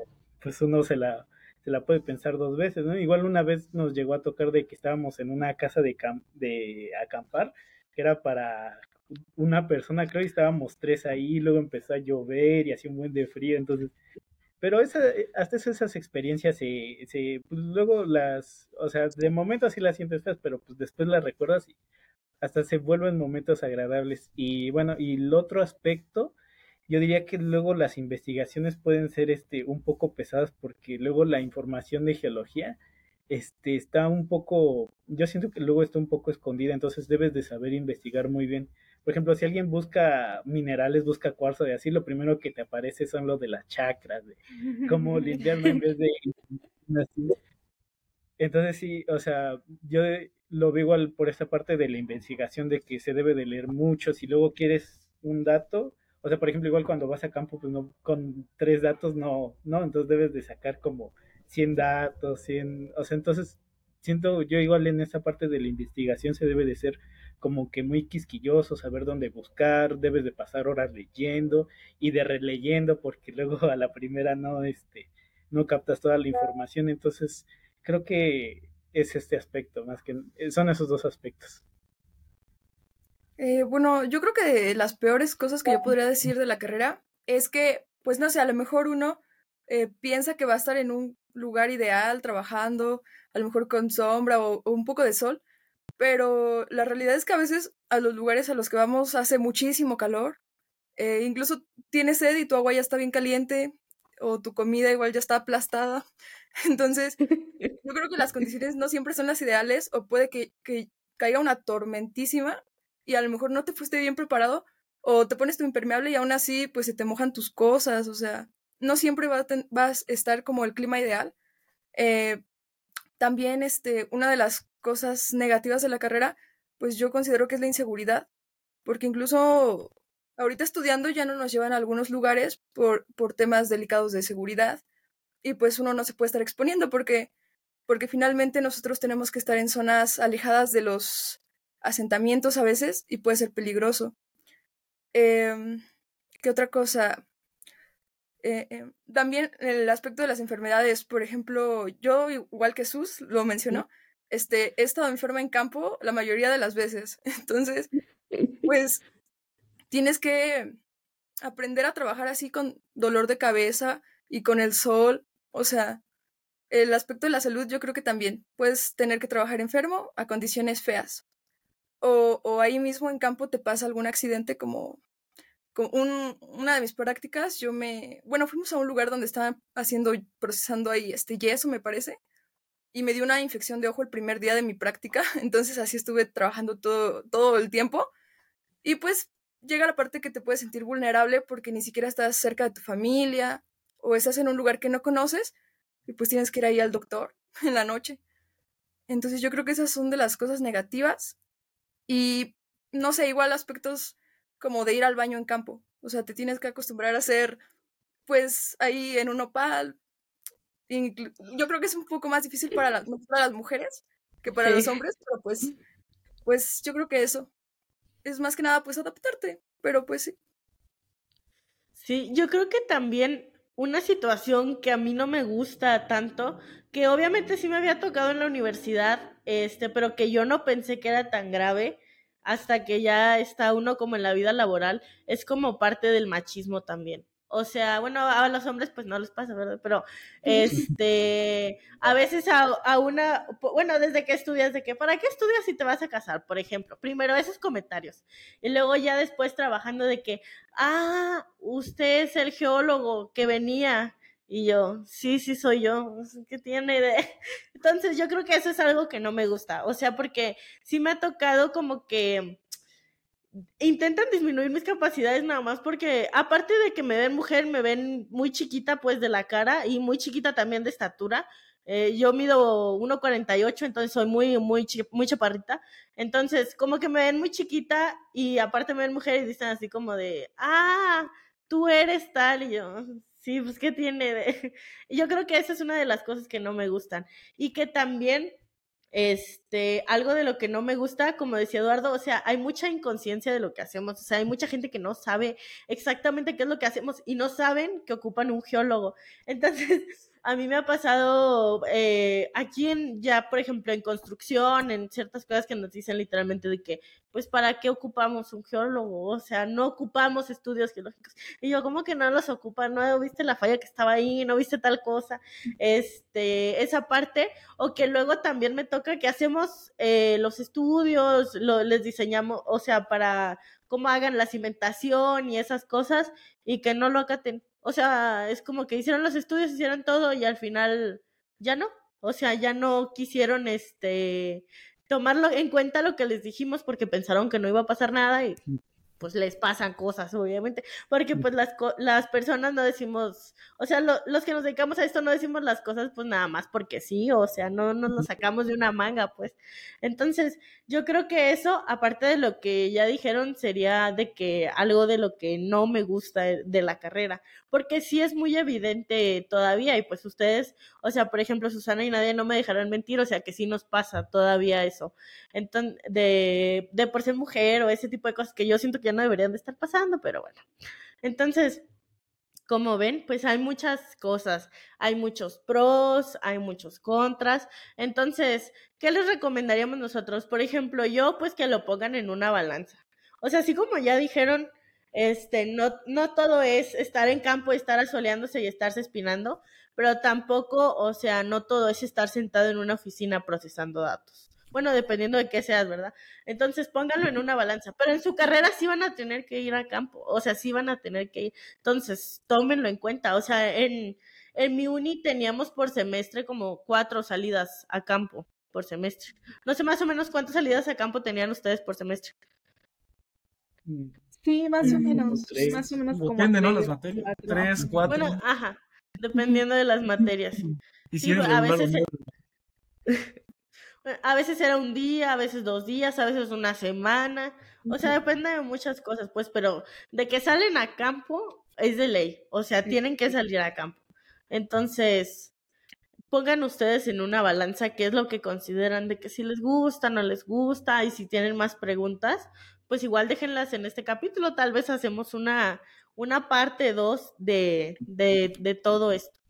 [SPEAKER 4] pues uno se la se la puede pensar dos veces, ¿no? Igual una vez nos llegó a tocar de que estábamos en una casa de, de acampar, que era para una persona, creo, y estábamos tres ahí, luego empezó a llover y hacía un buen de frío, entonces Pero esa, hasta esas experiencias se, se pues luego las, o sea, de momento sí las sientes feas, pero pues después las recuerdas y hasta se vuelven momentos agradables. Y bueno, y el otro aspecto, yo diría que luego las investigaciones pueden ser este un poco pesadas porque luego la información de geología este está un poco, yo siento que luego está un poco escondida, entonces debes de saber investigar muy bien. Por ejemplo, si alguien busca minerales, busca cuarzo de así, lo primero que te aparece son los de las chakras, de cómo *laughs* limpiarlo en vez de *laughs* entonces sí, o sea, yo lo veo igual por esta parte de la investigación de que se debe de leer mucho, si luego quieres un dato, o sea, por ejemplo, igual cuando vas a campo, pues no, con tres datos no, no, entonces debes de sacar como 100 datos, 100, o sea, entonces siento yo igual en esa parte de la investigación se debe de ser como que muy quisquilloso, saber dónde buscar, debes de pasar horas leyendo y de releyendo porque luego a la primera no, este, no captas toda la información, entonces creo que es este aspecto, más que son esos dos aspectos.
[SPEAKER 5] Eh, bueno, yo creo que las peores cosas que yo podría decir de la carrera es que, pues no sé, a lo mejor uno eh, piensa que va a estar en un lugar ideal trabajando, a lo mejor con sombra o, un poco de sol, pero la realidad es que a veces a los lugares a los que vamos hace muchísimo calor, eh, incluso tienes sed y tu agua ya está bien caliente o tu comida igual ya está aplastada. *laughs* Entonces, yo creo que las *laughs* condiciones no siempre son las ideales o puede que, que caiga una tormentísima y a lo mejor no te fuiste bien preparado o te pones tu impermeable y aún así pues se te mojan tus cosas, o sea, no siempre vas a estar como el clima ideal. Eh, también este, una de las cosas negativas de la carrera, pues yo considero que es la inseguridad, porque incluso ahorita estudiando ya no nos llevan a algunos lugares por, por temas delicados de seguridad y pues uno no se puede estar exponiendo porque, porque finalmente nosotros tenemos que estar en zonas alejadas de los asentamientos a veces y puede ser peligroso. Em, ¿Qué otra cosa? Eh, em, también el aspecto de las enfermedades, por ejemplo, yo, igual que Sus lo mencionó, este, he estado enferma en campo la mayoría de las veces. *laughs* Entonces, pues tienes que aprender a trabajar así con dolor de cabeza y con el sol. O sea, el aspecto de la salud yo creo que también puedes tener que trabajar enfermo a condiciones feas o, ahí mismo en campo te pasa algún accidente como, una de mis prácticas, yo me, bueno, fuimos a un lugar donde estaban haciendo, procesando ahí este yeso, me parece, y me dio una infección de ojo el primer día de mi práctica, *laughs* entonces así estuve trabajando todo, todo el tiempo, y pues llega la parte que te puedes sentir vulnerable porque ni siquiera estás cerca de tu familia, o estás en un lugar que no conoces, y pues tienes que ir ahí al doctor *laughs* en la noche. Entonces yo creo que esas son de las cosas negativas y no sé, igual aspectos como de ir al baño en campo. O sea, te tienes que acostumbrar a hacer, pues, ahí en un opal. Yo creo que es un poco más difícil para, las, las mujeres que para los hombres, pero pues, *laughs* pues yo creo que eso es más que nada, pues, adaptarte. Pero pues sí.
[SPEAKER 1] Sí, yo creo que también una situación que a mí no me gusta tanto, que obviamente sí me había tocado en la universidad, este, pero que yo no pensé que era tan grave hasta que ya está uno como en la vida laboral, es como parte del machismo también. O sea, bueno, a los hombres pues no les pasa, ¿verdad? Pero este, a veces a, a, una, bueno, desde que estudias, de que, ¿para qué estudias si te vas a casar? Por ejemplo, primero esos comentarios. Y luego ya después trabajando de que, ah, usted es el geólogo que venía. Y yo, sí, sí soy yo, ¿qué tiene de...? *laughs* Entonces yo creo que eso es algo que no me gusta, o sea, porque sí me ha tocado como que intentan disminuir mis capacidades nada más porque aparte de que me ven mujer, me ven muy chiquita pues de la cara y muy chiquita también de estatura. Eh, yo mido 1,48, entonces soy muy, muy, muy chaparrita. Entonces, como que me ven muy chiquita y aparte me ven mujer y dicen así como de, ah, tú eres tal. Y yo, sí, pues, ¿qué tiene de...? *laughs* Yo creo que esa es una de las cosas que no me gustan. Y que también este, algo de lo que no me gusta, como decía Eduardo, o sea, hay mucha inconsciencia de lo que hacemos, o sea, hay mucha gente que no sabe exactamente qué es lo que hacemos y no saben que ocupan un geólogo. Entonces, a mí me ha pasado eh, aquí en, ya, por ejemplo, en construcción, en ciertas cosas que nos dicen literalmente de que, pues, ¿para qué ocupamos un geólogo? O sea, no ocupamos estudios geológicos. Y yo, ¿cómo que no los ocupan? ¿No viste la falla que estaba ahí? ¿No viste tal cosa? Este, esa parte. O que luego también me toca que hacemos eh, los estudios, lo, les diseñamos, o sea, para cómo hagan la cimentación y esas cosas, y que no lo acaten. O sea, es como que hicieron los estudios, hicieron todo y al final ya no. O sea, ya no quisieron este tomarlo en cuenta lo que les dijimos porque pensaron que no iba a pasar nada y pues les pasan cosas, obviamente, porque pues las, las personas no decimos, o sea, los que nos dedicamos a esto no decimos las cosas pues nada más porque sí, o sea, no nos lo sacamos de una manga, pues. Entonces, yo creo que eso, aparte de lo que ya dijeron, sería de que algo de lo que no me gusta de la carrera, porque sí es muy evidente todavía y pues ustedes, o sea, por ejemplo, Susana y nadie no me dejarán mentir, o sea, que sí nos pasa todavía eso. Entonces, de, de por ser mujer o ese tipo de cosas que yo siento que ya no deberían de estar pasando, pero bueno. Entonces, como ven, pues hay muchas cosas, hay muchos pros, hay muchos contras. Entonces, ¿qué les recomendaríamos nosotros? Por ejemplo, yo pues que lo pongan en una balanza. O sea, así como ya dijeron, este, no, no todo es estar en campo, estar asoleándose y estarse espinando, pero tampoco, o sea, no todo es estar sentado en una oficina procesando datos. Bueno, dependiendo de qué seas, ¿verdad? Entonces pónganlo en una balanza. Pero en su carrera sí van a tener que ir a campo, o sea, sí van a tener que ir. Entonces, tómenlo en cuenta. O sea, en, en mi uni teníamos por semestre como cuatro salidas a campo por semestre. No sé más o menos cuántas salidas a campo tenían ustedes por semestre.
[SPEAKER 2] Sí, más o menos. Más o menos
[SPEAKER 3] Depende, ¿no? Las materias. Tres, cuatro.
[SPEAKER 1] Bueno, ajá. Dependiendo de las materias. *laughs* Y sí, a veces. *laughs* A veces era un día, a veces dos días, a veces una semana. O sea, depende de muchas cosas, pues, pero de que salen a campo es de ley. O sea, tienen que salir a campo. Entonces, pongan ustedes en una balanza qué es lo que consideran de que si les gusta, no les gusta, y si tienen más preguntas, pues igual déjenlas en este capítulo. Tal vez hacemos una, una parte dos de, de, de todo esto.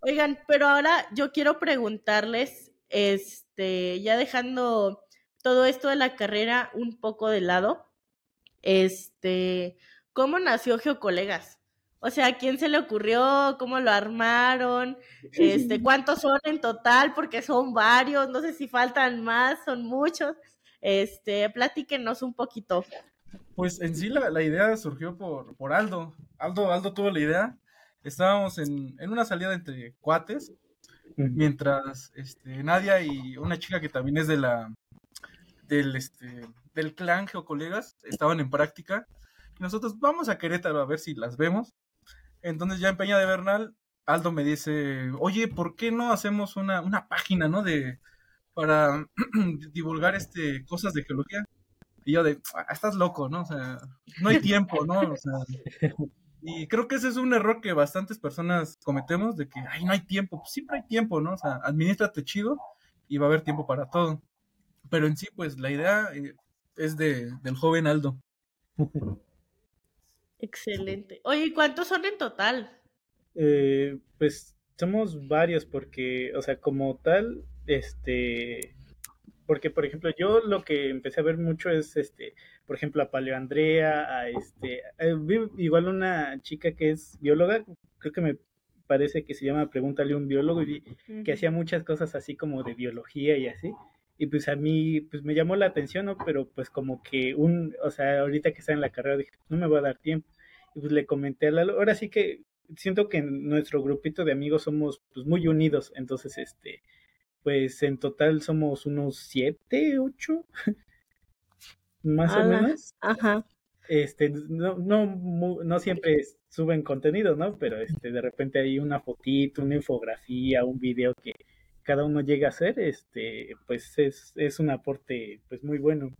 [SPEAKER 1] Oigan, pero ahora yo quiero preguntarles, este, ya dejando todo esto de la carrera un poco de lado, este, ¿cómo nació Geocolegas? O sea, ¿quién se le ocurrió? ¿Cómo lo armaron? Este, *laughs* ¿cuántos son en total? Porque son varios, no sé si faltan más, son muchos. Este, platíquenos un poquito.
[SPEAKER 3] Pues en sí la, idea surgió por, por Aldo. Aldo. Aldo tuvo la idea. Estábamos en, en una salida entre cuates mientras este, Nadia y una chica que también es de la del este del clan geocolegas estaban en práctica. Y nosotros vamos a Querétaro a ver si las vemos. Entonces ya en Peña de Bernal Aldo me dice oye por qué no hacemos una, una página no de para *clears throat* divulgar este cosas de geología y yo de ah, estás loco no o sea no hay tiempo no o sea y creo que ese es un error que bastantes personas cometemos, de que, ay, no hay tiempo. Pues siempre hay tiempo, ¿no? O sea, administrate chido y va a haber tiempo para todo. Pero en sí, pues la idea eh, es de, del joven Aldo. *laughs*
[SPEAKER 1] Excelente. Oye, ¿cuántos son en total?
[SPEAKER 4] Eh, pues somos varios porque, o sea, como tal, este, porque por ejemplo yo lo que empecé a ver mucho es este por ejemplo a Paleo Andrea a este igual una chica que es bióloga creo que me parece que se llama pregúntale a un biólogo y que hacía muchas cosas así como de biología y así y pues a mí pues me llamó la atención no pero pues como que un o sea ahorita que está en la carrera dije no me va a dar tiempo y pues le comenté a Lalo ahora sí que siento que en nuestro grupito de amigos somos pues muy unidos entonces este pues en total somos unos siete, ocho, *laughs* más o menos.
[SPEAKER 1] Ajá.
[SPEAKER 4] Este, no, no, no siempre suben contenido, ¿no? Pero este, de repente hay una fotito, una infografía, un video que cada uno llega a hacer, este, pues es, es un aporte, pues muy bueno.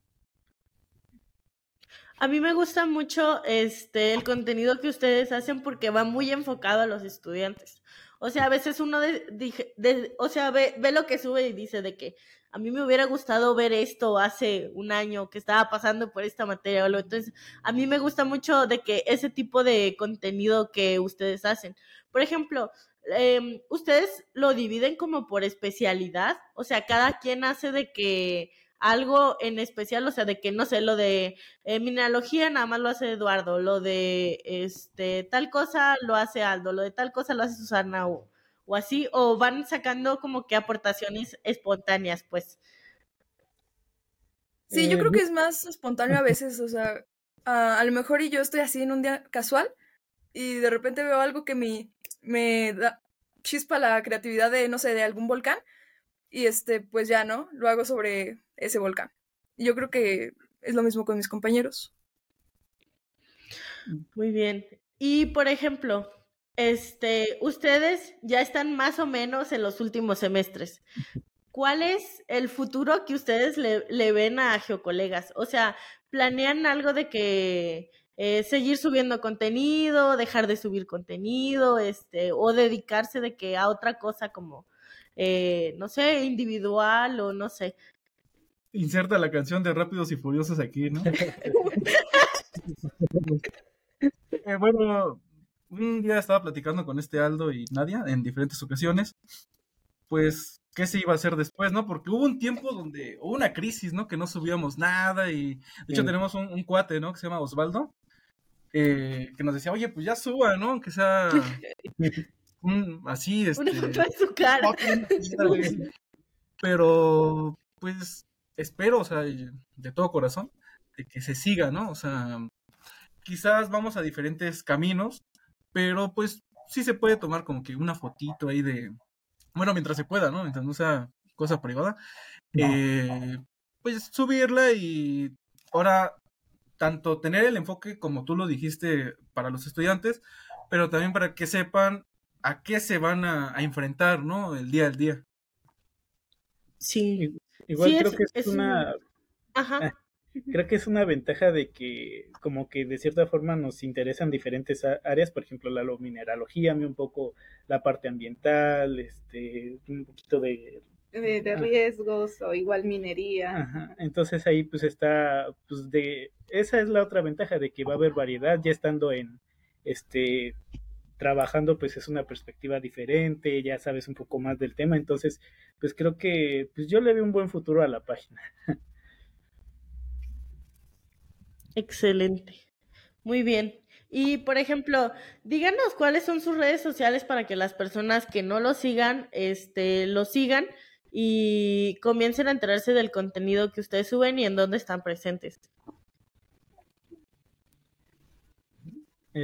[SPEAKER 1] A mí me gusta mucho este el contenido que ustedes hacen porque va muy enfocado a los estudiantes. O sea, a veces uno de, o sea, ve, ve lo que sube y dice de que a mí me hubiera gustado ver esto hace un año que estaba pasando por esta materia o Entonces, a mí me gusta mucho de que ese tipo de contenido que ustedes hacen. Por ejemplo, em, ¿ustedes lo dividen como por especialidad? O sea, cada quien hace de que algo en especial, o sea, de que no sé, lo de eh, mineralogía nada más lo hace Eduardo, lo de este tal cosa lo hace Aldo, lo de tal cosa lo hace Susana o, o así, o van sacando como que aportaciones espontáneas, pues.
[SPEAKER 5] Sí, yo creo que es más espontáneo a veces, o sea, a, a lo mejor y yo estoy así en un día casual y de repente veo algo que me, me da chispa la creatividad de, no sé, de algún volcán y este, pues ya, ¿no? Lo hago sobre ese volcán. Yo creo que es lo mismo con mis compañeros.
[SPEAKER 1] Muy bien. Y por ejemplo, este, ustedes ya están más o menos en los últimos semestres. ¿Cuál es el futuro que ustedes le, ven a Geocolegas? O sea, ¿planean algo de que eh, seguir subiendo contenido, dejar de subir contenido, este, o dedicarse de que a otra cosa como, eh, no sé, individual o no sé?
[SPEAKER 3] Inserta la canción de Rápidos y Furiosos aquí, ¿no? *laughs* Eh, bueno, un día estaba platicando con este Aldo y Nadia en diferentes ocasiones, pues, ¿qué se iba a hacer después, no? Porque hubo un tiempo donde hubo una crisis, ¿no? Que no subíamos nada y, de hecho,
[SPEAKER 4] Sí.
[SPEAKER 3] tenemos un, un cuate, ¿no? Que se llama Osvaldo, eh, que nos decía, oye, pues ya suba, ¿no? Que sea *laughs* un, así, *laughs* este...
[SPEAKER 1] Una foto de su cara. *laughs*
[SPEAKER 3] Pero, pues, espero, o sea, de todo corazón, de que se siga, ¿no? O sea, quizás vamos a diferentes caminos, pero pues sí se puede tomar como que una fotito ahí de, bueno, mientras se pueda, ¿no? Mientras no sea cosa privada, eh, pues subirla y ahora tanto tener el enfoque como tú lo dijiste para los estudiantes, pero también para que sepan a qué se van a, a enfrentar, ¿no? El día al día.
[SPEAKER 1] Sí.
[SPEAKER 4] Igual
[SPEAKER 1] Sí,
[SPEAKER 4] creo
[SPEAKER 1] es-
[SPEAKER 4] que es,
[SPEAKER 1] es
[SPEAKER 4] una,
[SPEAKER 1] Ajá.
[SPEAKER 4] creo que es una ventaja de que como que de cierta forma nos interesan diferentes áreas, por ejemplo la lo- mineralogía, un poco la parte ambiental, este, un poquito de
[SPEAKER 2] De, de
[SPEAKER 4] Ah.
[SPEAKER 2] riesgos o igual minería.
[SPEAKER 4] Ajá, entonces ahí pues está, pues de, esa es la otra ventaja de que va a haber variedad, ya estando en, este, trabajando pues es una perspectiva diferente, ya sabes un poco más del tema, entonces pues creo que pues yo le veo un buen futuro a la página.
[SPEAKER 1] Excelente. Muy bien. Y por ejemplo, díganos cuáles son sus redes sociales para que las personas que no lo sigan, este, lo sigan y comiencen a enterarse del contenido que ustedes suben y en dónde están presentes.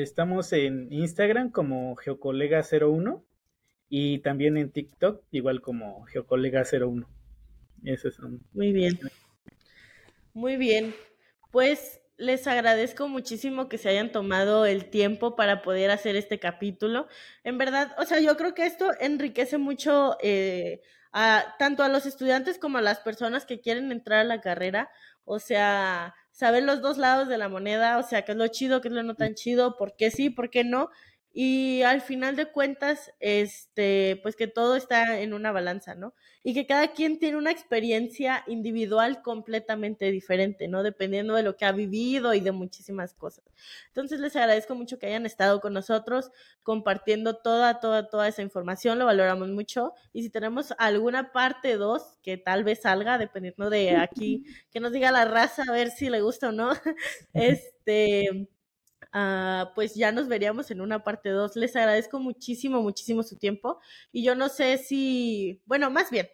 [SPEAKER 4] Estamos en Instagram como Geocolega01 y también en TikTok igual como Geocolega01. Esos son.
[SPEAKER 1] Muy bien. Muy bien. Pues les agradezco muchísimo que se hayan tomado el tiempo para poder hacer este capítulo. En verdad, o sea, yo creo que esto enriquece mucho eh, a, tanto a los estudiantes como a las personas que quieren entrar a la carrera. O sea, saber los dos lados de la moneda, o sea, qué es lo chido, qué es lo no tan chido, por qué sí, por qué no. Y al final de cuentas, este, pues que todo está en una balanza, ¿no? y que cada quien tiene una experiencia individual completamente diferente, ¿no? Dependiendo de lo que ha vivido y de muchísimas cosas. Entonces les agradezco mucho que hayan estado con nosotros compartiendo toda, toda, toda esa información, lo valoramos mucho. Y si tenemos alguna parte 2 que tal vez salga, dependiendo de aquí, *laughs* que nos diga la raza a ver si le gusta o no, *laughs* este... Uh, pues ya nos veríamos en una parte 2. Les agradezco muchísimo, muchísimo su tiempo. Y yo no sé si, bueno, más bien,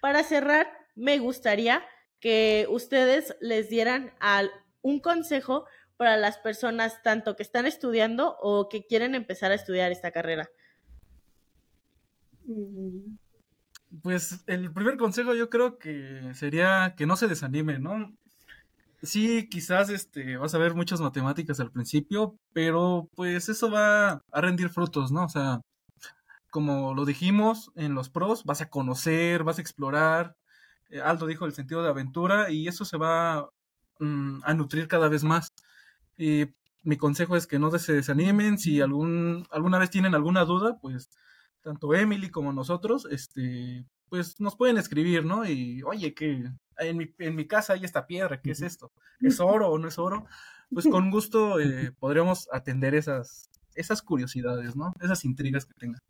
[SPEAKER 1] para cerrar, me gustaría que ustedes les dieran al, un consejo para las personas tanto que están estudiando o que quieren empezar a estudiar esta carrera.
[SPEAKER 3] Pues el primer consejo yo creo que sería que no se desanime, ¿no? Sí, quizás este, vas a ver muchas matemáticas al principio, pero pues eso va a rendir frutos, ¿no? O sea, como lo dijimos en los pros, vas a conocer, vas a explorar. Eh, Aldo dijo el sentido de aventura y eso se va mm, a nutrir cada vez más. Y mi consejo es que no se desanimen. Si algún, alguna vez tienen alguna duda, pues tanto Emily como nosotros, este, pues nos pueden escribir, ¿no? Y oye, que en mi, en mi casa hay esta piedra, ¿qué es esto? ¿Es oro o no es oro? Pues con gusto eh, podríamos atender esas, esas curiosidades, ¿no? Esas intrigas que tengan.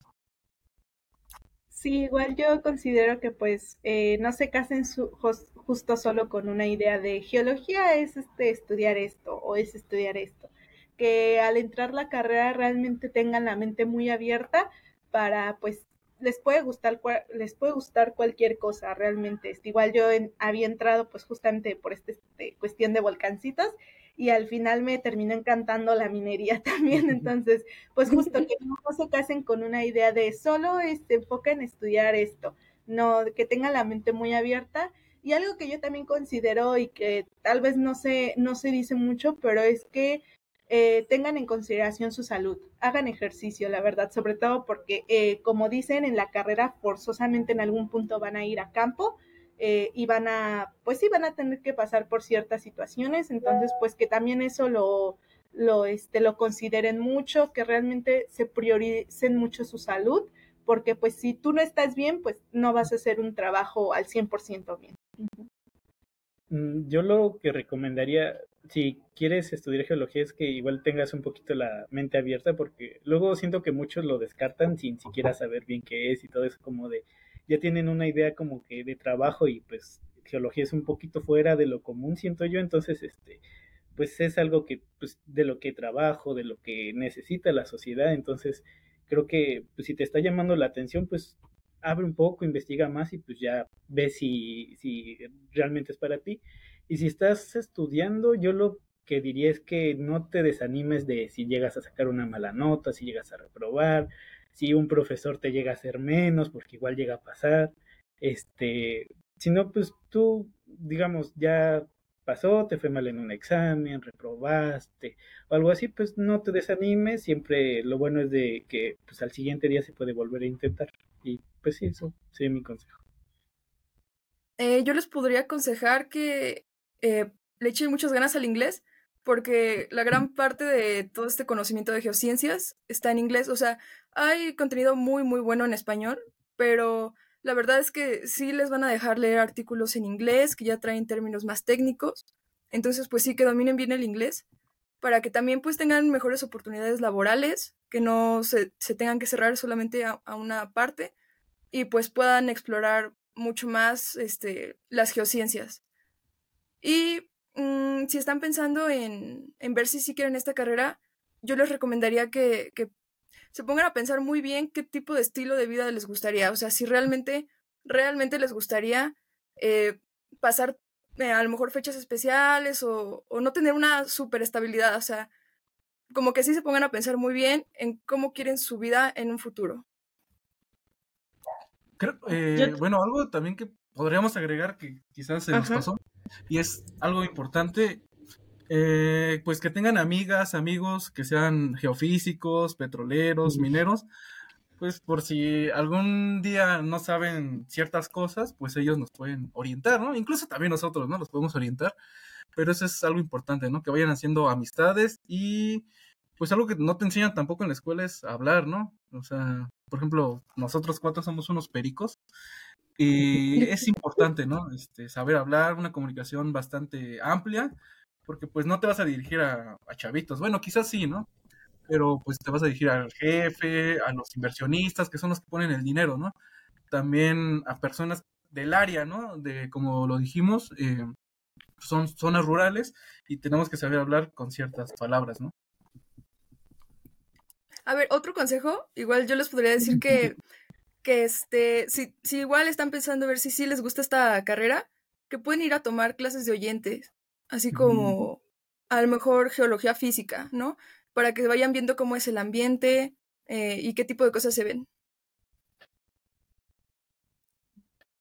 [SPEAKER 2] Sí, igual yo considero que pues eh, no se casen su, justo solo con una idea de geología es este, estudiar esto o es estudiar esto. Que al entrar la carrera realmente tengan la mente muy abierta para pues les puede gustar les puede gustar cualquier cosa realmente. Igual yo había entrado pues justamente por esta este, cuestión de volcancitos y al final me terminó encantando la minería *laughs* también. Entonces, pues justo *laughs* que no se casen con una idea de solo este, enfoca en estudiar esto, no, que tengan la mente muy abierta. Y algo que yo también considero y que tal vez no se, no se dice mucho, pero es que eh, tengan en consideración su salud, hagan ejercicio, la verdad, sobre todo porque, eh, como dicen, en la carrera forzosamente en algún punto van a ir a campo eh, y van a, pues sí, van a tener que pasar por ciertas situaciones, entonces pues que también eso lo, lo, este, lo consideren mucho, que realmente se prioricen mucho su salud, porque pues si tú no estás bien, pues no vas a hacer un trabajo al 100% bien.
[SPEAKER 4] Mm, yo lo que recomendaría, si quieres estudiar geología, es que igual tengas un poquito la mente abierta, porque luego siento que muchos lo descartan sin siquiera saber bien qué es y todo eso como de, ya tienen una idea como que de trabajo y pues geología es un poquito fuera de lo común, siento yo, entonces este pues es algo que pues de lo que trabajo, de lo que necesita la sociedad, entonces creo que pues si te está llamando la atención, pues abre un poco, investiga más y pues ya ve si, si realmente es para ti. Y si estás estudiando, yo lo que diría es que no te desanimes de si llegas a sacar una mala nota, si llegas a reprobar, si un profesor te llega a hacer menos, porque igual llega a pasar, este, si no, pues tú, digamos, ya pasó, te fue mal en un examen, reprobaste o algo así, pues no te desanimes, siempre lo bueno es de que pues al siguiente día se puede volver a intentar y pues sí, eso sería mi consejo.
[SPEAKER 5] Eh, yo les podría aconsejar que eh, le echen muchas ganas al inglés, porque la gran parte de todo este conocimiento de geociencias está en inglés. O sea, hay contenido muy, muy bueno en español, pero la verdad es que sí les van a dejar leer artículos en inglés que ya traen términos más técnicos. Entonces, pues sí, que dominen bien el inglés para que también pues tengan mejores oportunidades laborales, que no se, tengan que cerrar solamente a, una parte y pues puedan explorar mucho más este, las geociencias. Y Mm, si están pensando en, ver si sí quieren esta carrera, yo les recomendaría que, se pongan a pensar muy bien qué tipo de estilo de vida les gustaría. O sea, si realmente, realmente les gustaría eh, pasar eh, a lo mejor fechas especiales o, no tener una super estabilidad. O sea, como que sí se pongan a pensar muy bien en cómo quieren su vida en un futuro.
[SPEAKER 3] Eh, bueno, algo también que podríamos agregar que quizás se nos pasó y es algo importante, eh, pues que tengan amigas, amigos que sean geofísicos, petroleros, mineros, pues por si algún día no saben ciertas cosas, pues ellos nos pueden orientar, ¿no? Incluso también nosotros, ¿no? Los podemos orientar, pero eso es algo importante, ¿no? Que vayan haciendo amistades y pues algo que no te enseñan tampoco en la escuela es hablar, ¿no? O sea, por ejemplo, nosotros cuatro somos unos pericos y *laughs* es importante, ¿no? Este, saber hablar, una comunicación bastante amplia, porque pues no te vas a dirigir a, chavitos. Bueno, quizás sí, ¿no? Pero pues te vas a dirigir al jefe, a los inversionistas, que son los que ponen el dinero, ¿no? También a personas del área, ¿no? De, como lo dijimos, eh, son zonas rurales y tenemos que saber hablar con ciertas palabras, ¿no?
[SPEAKER 5] A ver, otro consejo, igual yo les podría decir *laughs* que que este, si, si igual están pensando a ver si sí les gusta esta carrera, que pueden ir a tomar clases de oyentes, así como a lo mejor geología física, ¿no? Para que vayan viendo cómo es el ambiente eh, y qué tipo de cosas se ven.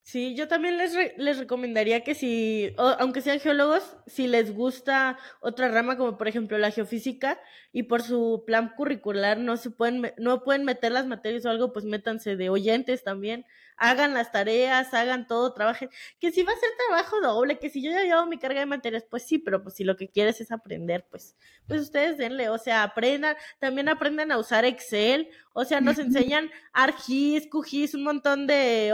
[SPEAKER 1] Sí, yo también les, les recomendaría que si, aunque sean geólogos, si les gusta otra rama como por ejemplo la geofísica y por su plan curricular no se pueden no pueden meter las materias o algo, pues métanse de oyentes también. Hagan las tareas, hagan todo, trabajen. Que si va a ser trabajo doble, que si yo ya llevo mi carga de materias, pues sí, pero pues si lo que quieres es aprender, pues, pues ustedes denle, o sea, aprendan, también aprendan a usar Excel, o sea, nos *laughs* enseñan ArcGIS, QGIS, un montón de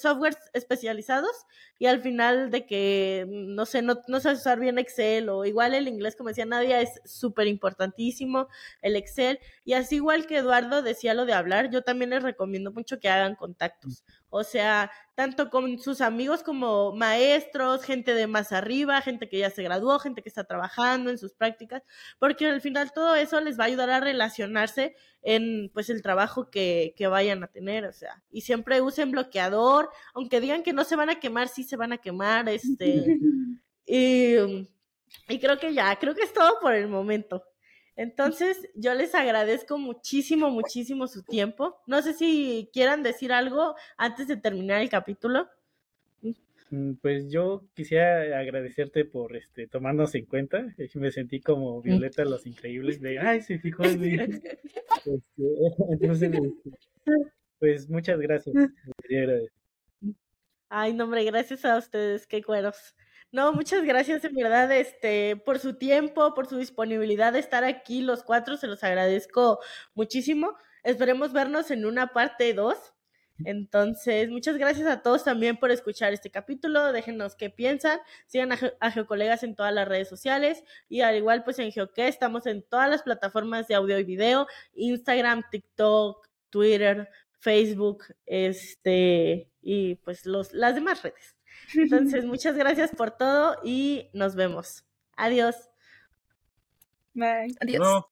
[SPEAKER 1] softwares especializados y al final de que, no sé, no, no sabes usar bien Excel o igual el inglés, como decía Nadia, es súper importantísimo el Excel. Y así igual que Eduardo decía lo de hablar, yo también les recomiendo mucho que hagan contactos. O sea, tanto con sus amigos como maestros, gente de más arriba, gente que ya se graduó, gente que está trabajando en sus prácticas, porque al final todo eso les va a ayudar a relacionarse en pues el trabajo que, que vayan a tener, o sea, y siempre usen bloqueador, aunque digan que no se van a quemar, sí se van a quemar, este, y, y creo que ya, creo que es todo por el momento. Entonces, yo les agradezco muchísimo, muchísimo su tiempo. No sé si quieran decir algo antes de terminar el capítulo.
[SPEAKER 4] Mm, pues yo quisiera agradecerte por este tomarnos en cuenta. Me sentí como Violeta los Increíbles de ay se fijó en mí. *laughs* Este, *laughs* entonces, pues muchas gracias.
[SPEAKER 1] Ay, no, hombre, gracias a ustedes, qué cueros. No, muchas gracias en verdad este, por su tiempo, por su disponibilidad de estar aquí los cuatro, se los agradezco muchísimo. Esperemos vernos en una parte 2. Entonces, muchas gracias a todos también por escuchar este capítulo. Déjenos qué piensan. Sigan a, Geocolegas en todas las redes sociales. Y al igual, pues en Geoque estamos en todas las plataformas de audio y video: Instagram, TikTok, Twitter, Facebook, este, y pues los, las demás redes. Entonces, muchas gracias por todo y nos vemos. Adiós.
[SPEAKER 2] Bye.
[SPEAKER 5] Adiós.